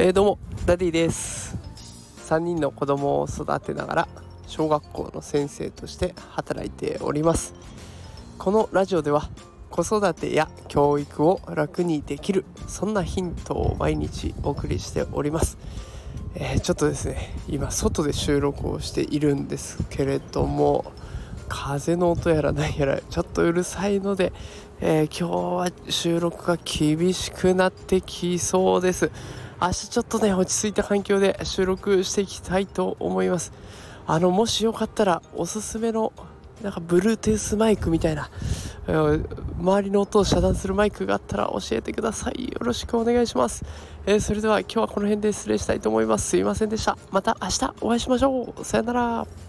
えー、どうもダディです。3人の子供を育てながら小学校の先生として働いております。このラジオでは子育てや教育を楽にできるそんなヒントを毎日お送りしております、えー、ちょっとですね今外で収録をしているんですけれども風の音やら何やらちょっとうるさいので、えー、今日は収録が厳しくなってきそうです。明日ちょっとね落ち着いた環境で収録していきたいと思います。あのもしよかったらおすすめのなんかブルートゥースマイクみたいな、えー、周りの音を遮断するマイクがあったら教えてください。よろしくお願いします、えー、それでは今日はこの辺で失礼したいと思います。すいませんでした。また明日お会いしましょう。さよなら。